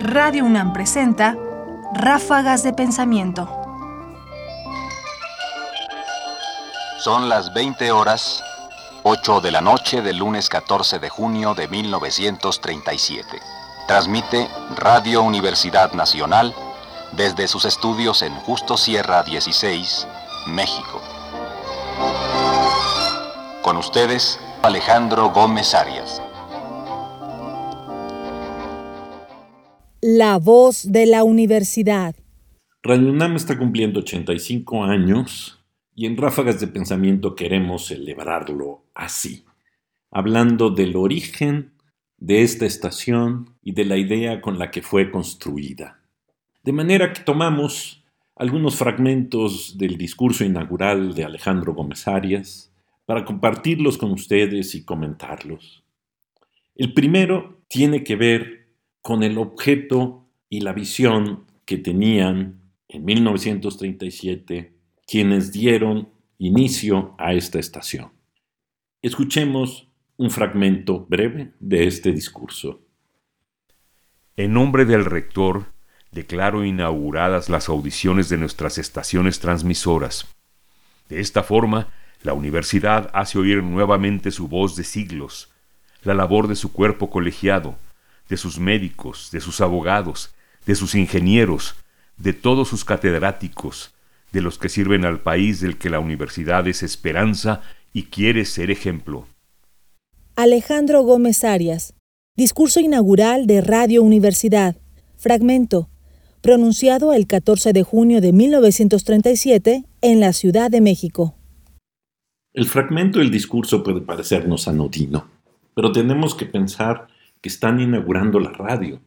Radio UNAM presenta Ráfagas de Pensamiento. Son las 20 horas, 8 de la noche del lunes 14 de junio de 1937. Transmite Radio Universidad Nacional desde sus estudios en Justo Sierra 16, México. Con ustedes, Alejandro Gómez Arias. La voz de la universidad. Radio UNAM está cumpliendo 85 años y en Ráfagas de Pensamiento queremos celebrarlo así, hablando del origen de esta estación y de la idea con la que fue construida. De manera que tomamos algunos fragmentos del discurso inaugural de Alejandro Gómez Arias para compartirlos con ustedes y comentarlos. El primero tiene que ver con el objeto y la visión que tenían en 1937 quienes dieron inicio a esta estación. Escuchemos un fragmento breve de este discurso. En nombre del rector, declaro inauguradas las audiciones de nuestras estaciones transmisoras. De esta forma, la universidad hace oír nuevamente su voz de siglos, la labor de su cuerpo colegiado, de sus médicos, de sus abogados, de sus ingenieros, de todos sus catedráticos, de los que sirven al país del que la universidad es esperanza y quiere ser ejemplo. Alejandro Gómez Arias, discurso inaugural de Radio Universidad, fragmento, pronunciado el 14 de junio de 1937 en la Ciudad de México. El fragmento del discurso puede parecernos anodino, pero tenemos que pensar que están inaugurando la radio,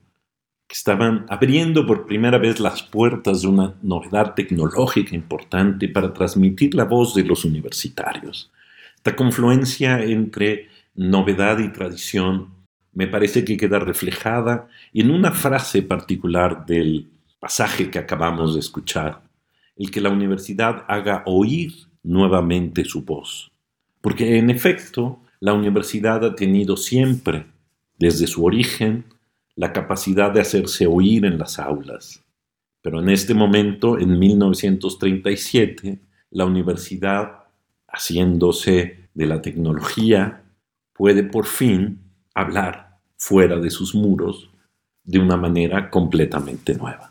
que estaban abriendo por primera vez las puertas de una novedad tecnológica importante para transmitir la voz de los universitarios. Esta confluencia entre novedad y tradición me parece que queda reflejada en una frase particular del pasaje que acabamos de escuchar, el que la universidad haga oír nuevamente su voz. Porque en efecto, la universidad ha tenido siempre desde su origen la capacidad de hacerse oír en las aulas. Pero en este momento, en 1937, la universidad, haciéndose de la tecnología, puede por fin hablar fuera de sus muros de una manera completamente nueva.